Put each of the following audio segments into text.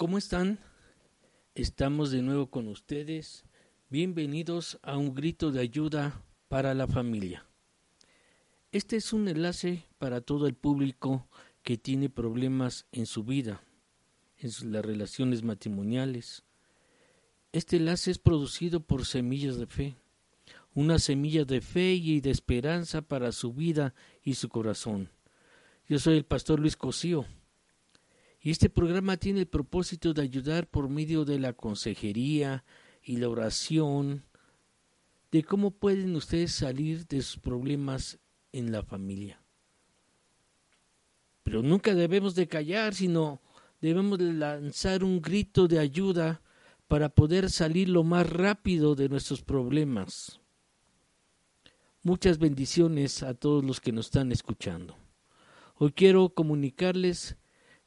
¿Cómo están? Estamos de nuevo con ustedes. Bienvenidos a un grito de ayuda para la familia. Este es un enlace para todo el público que tiene problemas en su vida, en las relaciones matrimoniales. Este enlace es producido por Semillas de Fe, una semilla de fe y de esperanza para su vida y su corazón. Yo soy el pastor Luis Cosío y este programa tiene el propósito de ayudar por medio de la consejería y la oración de cómo pueden ustedes salir de sus problemas en la familia. Pero nunca debemos de callar, sino debemos de lanzar un grito de ayuda para poder salir lo más rápido de nuestros problemas. Muchas bendiciones a todos los que nos están escuchando. Hoy quiero comunicarles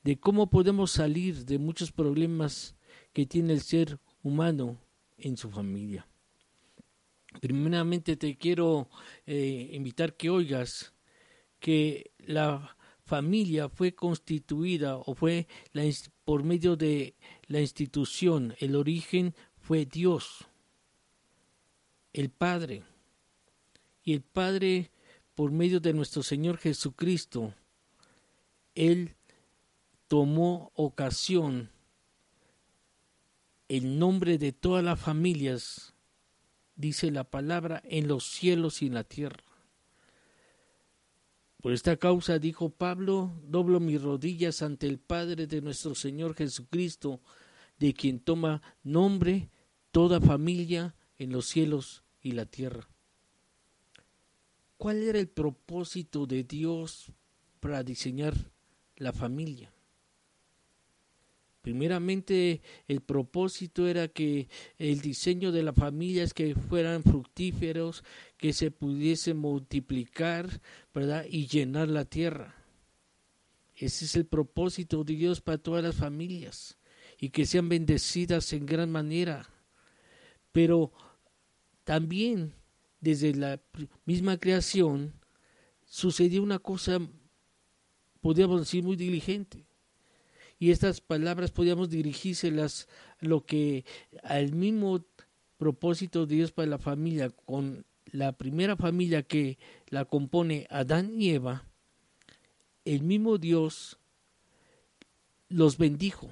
de cómo podemos salir de muchos problemas que tiene el ser humano en su familia. Primeramente te quiero eh, invitar que oigas que la familia fue constituida o fue la, por medio de la institución, el origen fue Dios, el Padre. Y el Padre, por medio de nuestro Señor Jesucristo, Él tomó ocasión el nombre de todas las familias, dice la palabra, en los cielos y en la tierra. Por esta causa, dijo Pablo, doblo mis rodillas ante el Padre de nuestro Señor Jesucristo, de quien toma nombre toda familia en los cielos y la tierra. ¿Cuál era el propósito de Dios para diseñar la familia? Primeramente, el propósito era que el diseño de la familia es que fueran fructíferos, que se pudiese multiplicar, ¿verdad? Y llenar la tierra. Ese es el propósito de Dios para todas las familias y que sean bendecidas en gran manera. Pero también desde la misma creación sucedió una cosa, podríamos decir, muy diligente y estas palabras podíamos dirigírselas lo que al mismo propósito de Dios para la familia, con la primera familia que la compone Adán y Eva, el mismo Dios los bendijo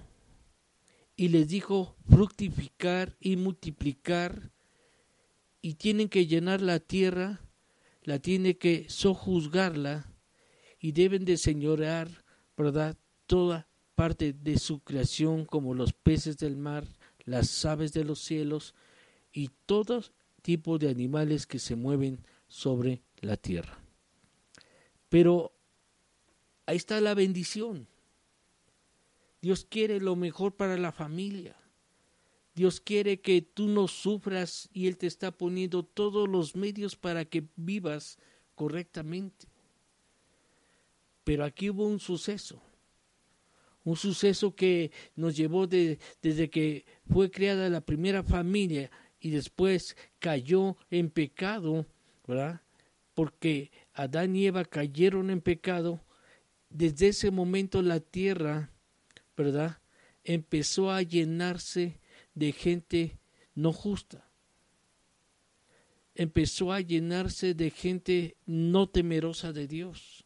y les dijo fructificar y multiplicar y tienen que llenar la tierra, la tiene que sojuzgarla y deben de señorear, ¿verdad? Toda parte de su creación como los peces del mar, las aves de los cielos y todo tipo de animales que se mueven sobre la tierra. Pero ahí está la bendición. Dios quiere lo mejor para la familia. Dios quiere que tú no sufras y Él te está poniendo todos los medios para que vivas correctamente. Pero aquí hubo un suceso un suceso que nos llevó desde que fue creada la primera familia y después cayó en pecado, ¿verdad? Porque Adán y Eva cayeron en pecado, desde ese momento la tierra, ¿verdad? Empezó a llenarse de gente no justa. Empezó a llenarse de gente no temerosa de Dios.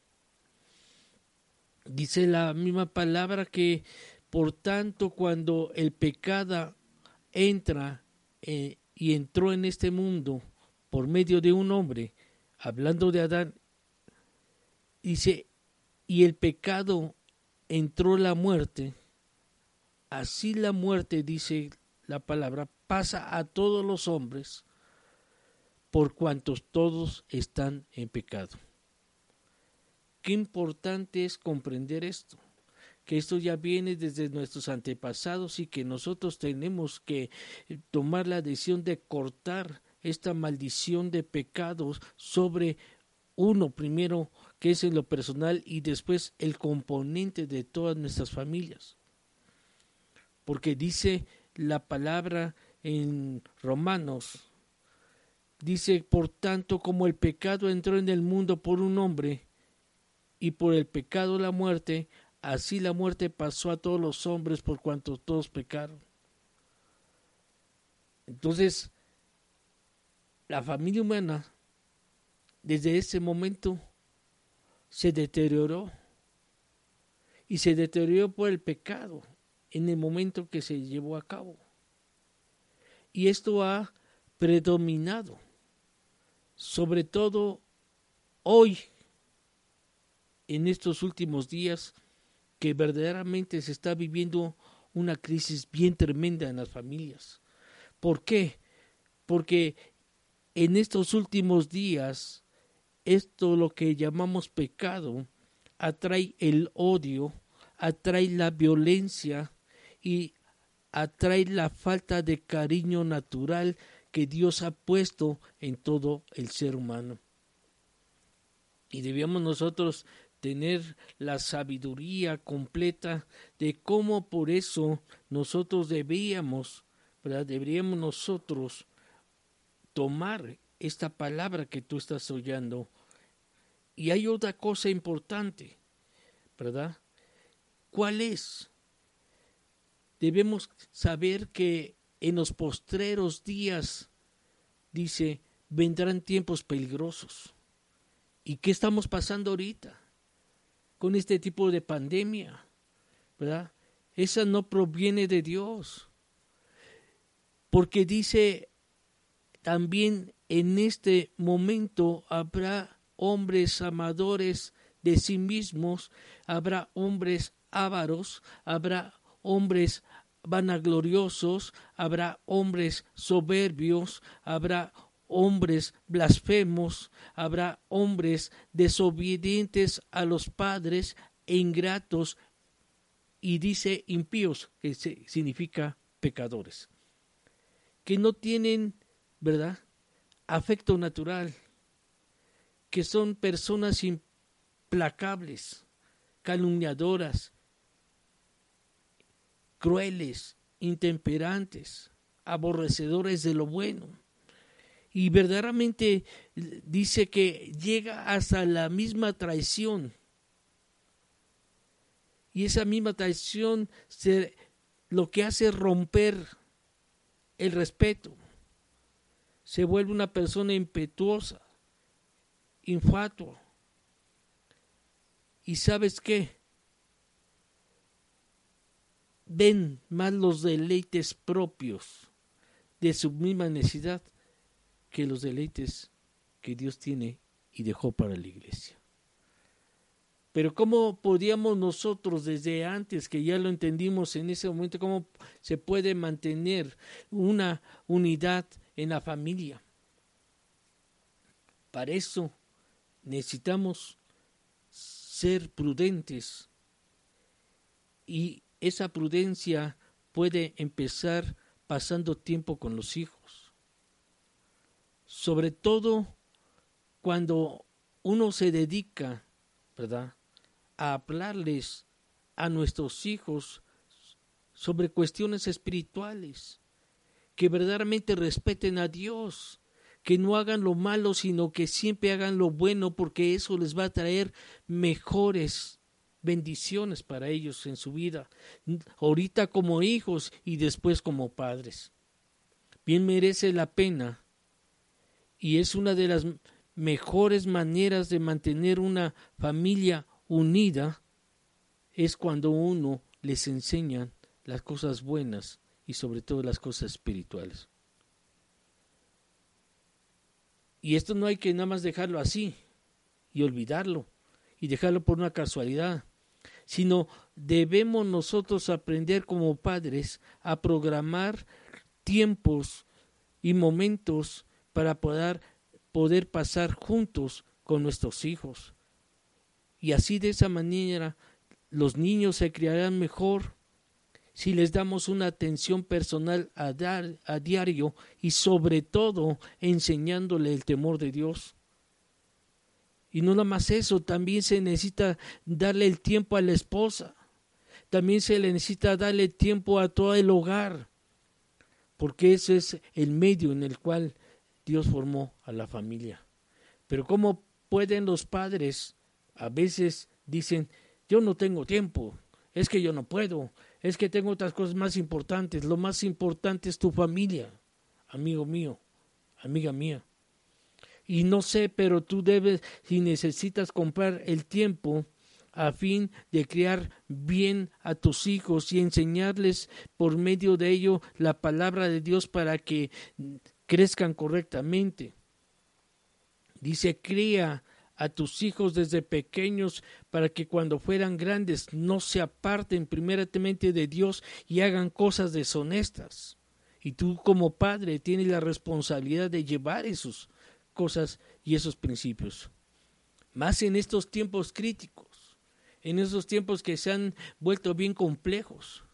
Dice la misma palabra que, por tanto, cuando el pecado entra eh, y entró en este mundo por medio de un hombre, hablando de Adán, dice, y el pecado entró la muerte, así la muerte, dice la palabra, pasa a todos los hombres, por cuantos todos están en pecado. Qué importante es comprender esto, que esto ya viene desde nuestros antepasados y que nosotros tenemos que eh, tomar la decisión de cortar esta maldición de pecados sobre uno primero que es en lo personal y después el componente de todas nuestras familias. Porque dice la palabra en Romanos, dice, por tanto, como el pecado entró en el mundo por un hombre, y por el pecado la muerte, así la muerte pasó a todos los hombres por cuanto todos pecaron. Entonces, la familia humana, desde ese momento, se deterioró. Y se deterioró por el pecado en el momento que se llevó a cabo. Y esto ha predominado, sobre todo hoy, en estos últimos días, que verdaderamente se está viviendo una crisis bien tremenda en las familias. ¿Por qué? Porque en estos últimos días, esto lo que llamamos pecado, atrae el odio, atrae la violencia y atrae la falta de cariño natural que Dios ha puesto en todo el ser humano. Y debíamos nosotros tener la sabiduría completa de cómo por eso nosotros debíamos, ¿verdad? Deberíamos nosotros tomar esta palabra que tú estás oyendo. Y hay otra cosa importante, ¿verdad? ¿Cuál es? Debemos saber que en los postreros días, dice, vendrán tiempos peligrosos. ¿Y qué estamos pasando ahorita con este tipo de pandemia? ¿Verdad? Esa no proviene de Dios. Porque dice también en este momento habrá hombres amadores de sí mismos, habrá hombres ávaros, habrá hombres vanagloriosos, habrá hombres soberbios, habrá hombres blasfemos, habrá hombres desobedientes a los padres e ingratos, y dice impíos, que significa pecadores, que no tienen, ¿verdad?, afecto natural, que son personas implacables, calumniadoras, crueles, intemperantes, aborrecedores de lo bueno y verdaderamente dice que llega hasta la misma traición. Y esa misma traición se, lo que hace romper el respeto. Se vuelve una persona impetuosa, infatua. ¿Y sabes qué? Ven más los deleites propios de su misma necesidad que los deleites que Dios tiene y dejó para la iglesia. Pero ¿cómo podíamos nosotros desde antes, que ya lo entendimos en ese momento, cómo se puede mantener una unidad en la familia? Para eso necesitamos ser prudentes y esa prudencia puede empezar pasando tiempo con los hijos sobre todo cuando uno se dedica, ¿verdad?, a hablarles a nuestros hijos sobre cuestiones espirituales, que verdaderamente respeten a Dios, que no hagan lo malo, sino que siempre hagan lo bueno, porque eso les va a traer mejores bendiciones para ellos en su vida, ahorita como hijos y después como padres. Bien merece la pena y es una de las mejores maneras de mantener una familia unida es cuando uno les enseña las cosas buenas y sobre todo las cosas espirituales. Y esto no hay que nada más dejarlo así y olvidarlo y dejarlo por una casualidad, sino debemos nosotros aprender como padres a programar tiempos y momentos para poder, poder pasar juntos con nuestros hijos. Y así de esa manera los niños se criarán mejor si les damos una atención personal a, dar, a diario y sobre todo enseñándole el temor de Dios. Y no nada más eso, también se necesita darle el tiempo a la esposa, también se le necesita darle tiempo a todo el hogar, porque ese es el medio en el cual Dios formó a la familia. Pero ¿cómo pueden los padres, a veces dicen, yo no tengo tiempo, es que yo no puedo, es que tengo otras cosas más importantes. Lo más importante es tu familia, amigo mío, amiga mía. Y no sé, pero tú debes, si necesitas comprar el tiempo a fin de criar bien a tus hijos y enseñarles por medio de ello la palabra de Dios para que crezcan correctamente. Dice, cría a tus hijos desde pequeños para que cuando fueran grandes no se aparten primeramente de Dios y hagan cosas deshonestas. Y tú como padre tienes la responsabilidad de llevar esas cosas y esos principios. Más en estos tiempos críticos, en esos tiempos que se han vuelto bien complejos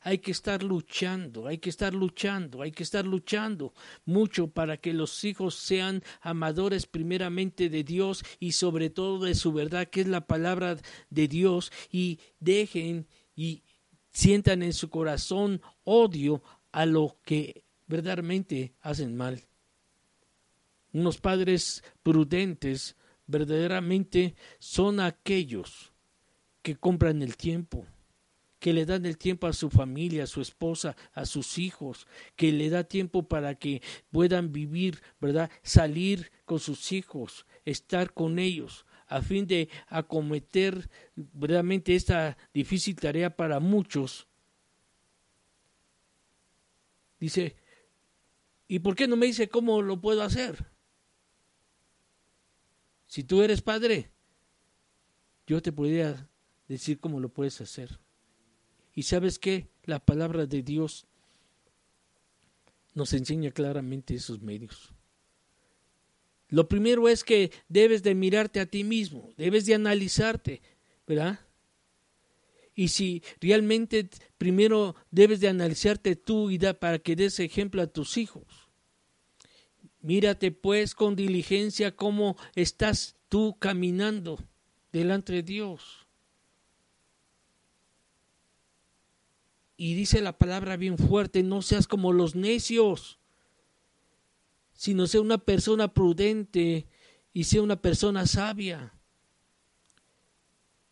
hay que estar luchando, hay que estar luchando, hay que estar luchando mucho para que los hijos sean amadores primeramente de Dios y sobre todo de su verdad, que es la palabra de Dios, y dejen y sientan en su corazón odio a lo que verdaderamente hacen mal. Unos padres prudentes verdaderamente son aquellos que compran el tiempo, que le dan el tiempo a su familia, a su esposa, a sus hijos, que le da tiempo para que puedan vivir, ¿verdad? Salir con sus hijos, estar con ellos, a fin de acometer verdaderamente esta difícil tarea para muchos. Dice, ¿y por qué no me dice cómo lo puedo hacer? Si tú eres padre, yo te podría decir cómo lo puedes hacer. Y sabes qué? La palabra de Dios nos enseña claramente esos medios. Lo primero es que debes de mirarte a ti mismo, debes de analizarte, ¿verdad? Y si realmente primero debes de analizarte tú y da para que des ejemplo a tus hijos. Mírate pues con diligencia cómo estás tú caminando delante de Dios. Y dice la palabra bien fuerte, no seas como los necios, sino sea una persona prudente y sea una persona sabia.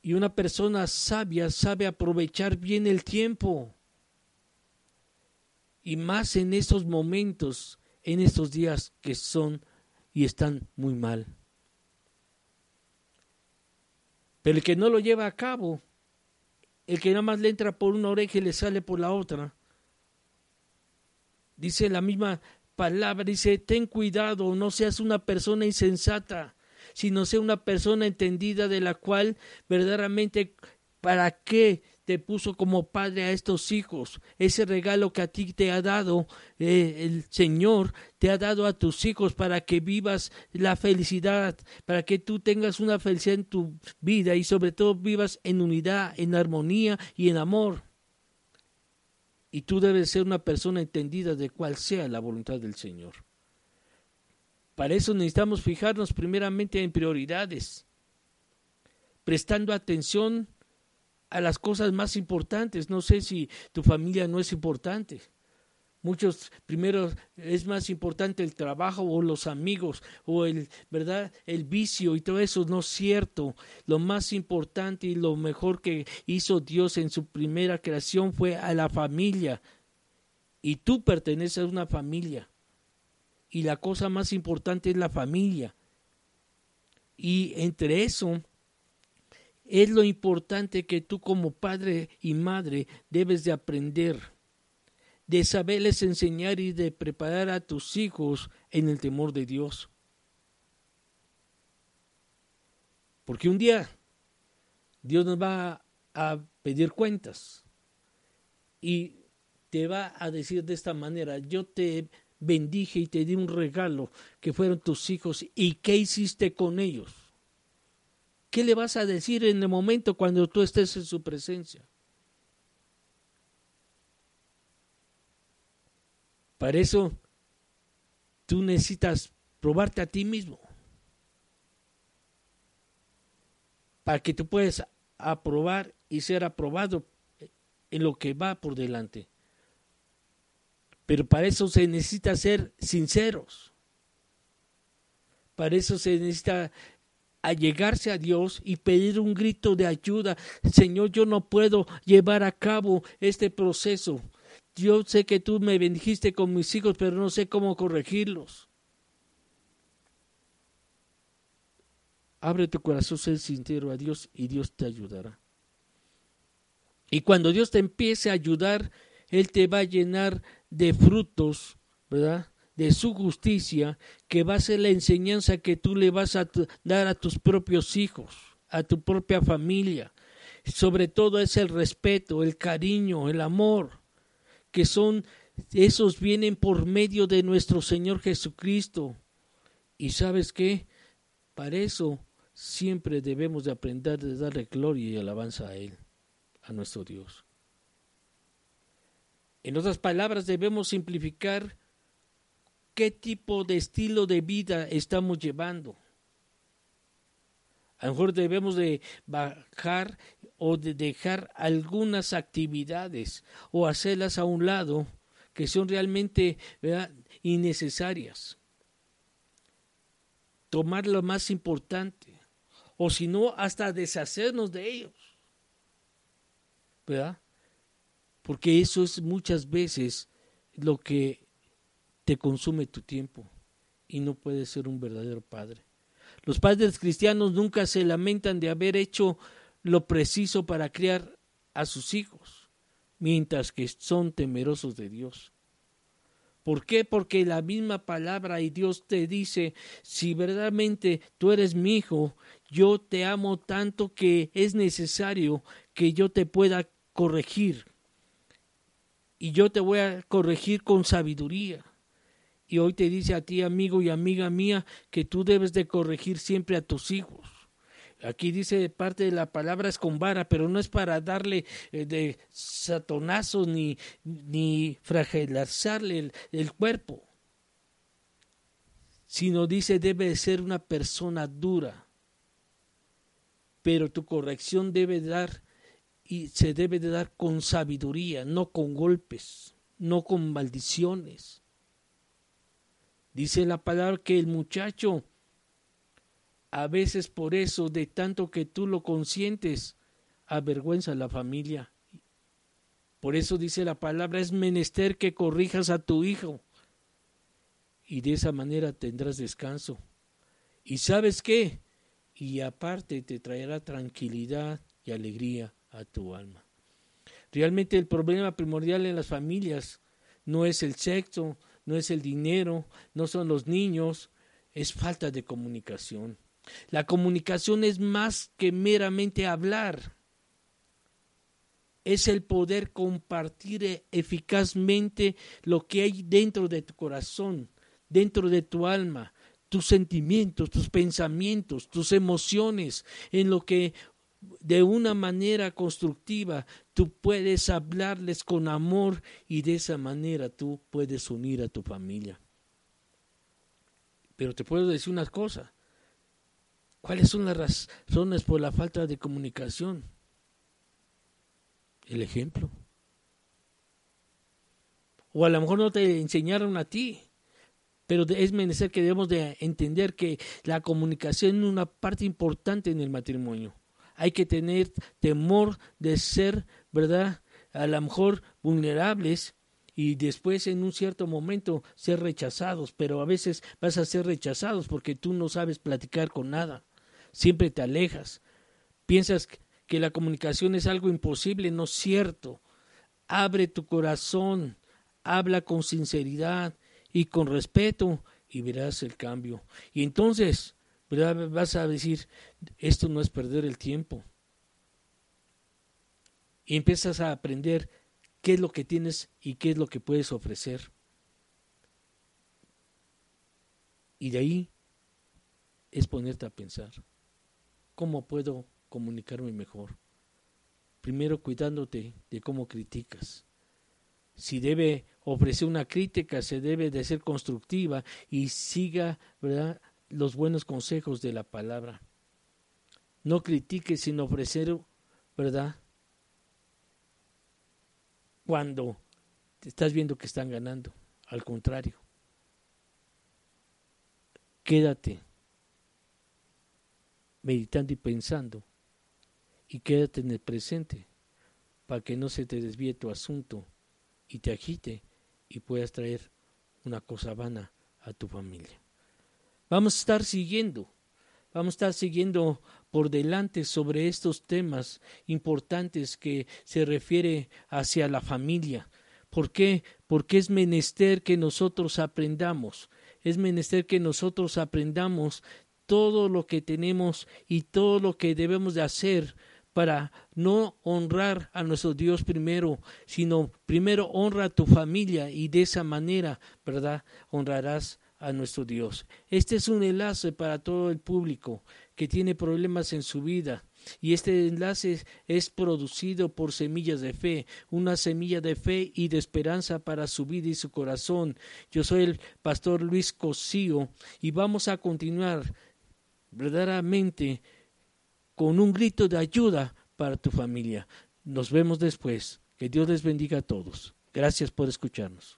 Y una persona sabia sabe aprovechar bien el tiempo. Y más en estos momentos, en estos días que son y están muy mal. Pero el que no lo lleva a cabo, el que nada más le entra por una oreja y le sale por la otra. Dice la misma palabra, dice, ten cuidado, no seas una persona insensata, sino sea una persona entendida de la cual verdaderamente para qué te puso como padre a estos hijos. Ese regalo que a ti te ha dado eh, el Señor, te ha dado a tus hijos para que vivas la felicidad, para que tú tengas una felicidad en tu vida y sobre todo vivas en unidad, en armonía y en amor. Y tú debes ser una persona entendida de cuál sea la voluntad del Señor. Para eso necesitamos fijarnos primeramente en prioridades, prestando atención a las cosas más importantes. No sé si tu familia no es importante. Muchos primero es más importante el trabajo o los amigos o el verdad el vicio y todo eso no es cierto. Lo más importante y lo mejor que hizo Dios en su primera creación fue a la familia. Y tú perteneces a una familia. Y la cosa más importante es la familia. Y entre eso es lo importante que tú como padre y madre debes de aprender, de saberles enseñar y de preparar a tus hijos en el temor de Dios. Porque un día Dios nos va a pedir cuentas y te va a decir de esta manera, yo te bendije y te di un regalo que fueron tus hijos y qué hiciste con ellos. ¿Qué le vas a decir en el momento cuando tú estés en su presencia? Para eso tú necesitas probarte a ti mismo. Para que tú puedas aprobar y ser aprobado en lo que va por delante. Pero para eso se necesita ser sinceros. Para eso se necesita a llegarse a Dios y pedir un grito de ayuda. Señor, yo no puedo llevar a cabo este proceso. Yo sé que tú me bendijiste con mis hijos, pero no sé cómo corregirlos. Abre tu corazón, sé sincero a Dios y Dios te ayudará. Y cuando Dios te empiece a ayudar, Él te va a llenar de frutos, ¿verdad? De su justicia, que va a ser la enseñanza que tú le vas a dar a tus propios hijos, a tu propia familia. Sobre todo es el respeto, el cariño, el amor, que son, esos vienen por medio de nuestro Señor Jesucristo. Y sabes qué? Para eso siempre debemos de aprender de darle gloria y alabanza a Él, a nuestro Dios. En otras palabras, debemos simplificar qué tipo de estilo de vida estamos llevando. A lo mejor debemos de bajar o de dejar algunas actividades o hacerlas a un lado que son realmente innecesarias. Tomar lo más importante o si no, hasta deshacernos de ellos. ¿Verdad? Porque eso es muchas veces lo que te consume tu tiempo y no puedes ser un verdadero padre. Los padres cristianos nunca se lamentan de haber hecho lo preciso para criar a sus hijos, mientras que son temerosos de Dios. ¿Por qué? Porque la misma palabra y Dios te dice, si verdaderamente tú eres mi hijo, yo te amo tanto que es necesario que yo te pueda corregir. Y yo te voy a corregir con sabiduría. Y hoy te dice a ti, amigo y amiga mía, que tú debes de corregir siempre a tus hijos. Aquí dice parte de la palabra es con vara, pero no es para darle eh, de satonazos ni, ni fragilizarle el, el cuerpo, sino dice debe ser una persona dura. Pero tu corrección debe dar y se debe de dar con sabiduría, no con golpes, no con maldiciones. Dice la palabra que el muchacho a veces por eso, de tanto que tú lo consientes, avergüenza a la familia. Por eso dice la palabra, es menester que corrijas a tu hijo. Y de esa manera tendrás descanso. ¿Y sabes qué? Y aparte te traerá tranquilidad y alegría a tu alma. Realmente el problema primordial en las familias no es el sexo, no es el dinero, no son los niños, es falta de comunicación. La comunicación es más que meramente hablar. Es el poder compartir eficazmente lo que hay dentro de tu corazón, dentro de tu alma, tus sentimientos, tus pensamientos, tus emociones, en lo que de una manera constructiva tú puedes hablarles con amor y de esa manera tú puedes unir a tu familia. Pero te puedo decir una cosa, ¿Cuáles son las razones por la falta de comunicación? El ejemplo. O a lo mejor no te enseñaron a ti, pero es menester que debemos de entender que la comunicación es una parte importante en el matrimonio. Hay que tener temor de ser, ¿verdad? A lo mejor vulnerables y después en un cierto momento ser rechazados, pero a veces vas a ser rechazados porque tú no sabes platicar con nada siempre te alejas. Piensas que la comunicación es algo imposible, no es cierto. Abre tu corazón, habla con sinceridad y con respeto y verás el cambio. Y entonces vas a decir, esto no es perder el tiempo. Y empiezas a aprender qué es lo que tienes y qué es lo que puedes ofrecer. Y de ahí es ponerte a pensar. ¿Cómo puedo comunicarme mejor? Primero cuidándote de cómo criticas. Si debe ofrecer una crítica, se debe de ser constructiva y siga ¿verdad? Los buenos consejos de la palabra. No critiques sin ofrecer, ¿verdad? Cuando estás viendo que están ganando. Al contrario. Quédate meditando y pensando. Y quédate en el presente para que no se te desvíe tu asunto y te agite y puedas traer una cosa vana a tu familia. Vamos a estar siguiendo, vamos a estar siguiendo por delante sobre estos temas importantes que se refiere hacia la familia. ¿Por qué? Porque es menester que nosotros aprendamos, es menester que nosotros aprendamos todo lo que tenemos y todo lo que debemos de hacer para no honrar a nuestro Dios primero, sino primero honra a tu familia y de esa manera, ¿verdad? Honrarás a nuestro Dios. Este es un enlace para todo el público que tiene problemas en su vida. Y este enlace es producido por semillas de fe, una semilla de fe y de esperanza para su vida y su corazón. Yo soy el pastor Luis Cosío y vamos a continuar verdaderamente con un grito de ayuda para tu familia. Nos vemos después. Que Dios les bendiga a todos. Gracias por escucharnos.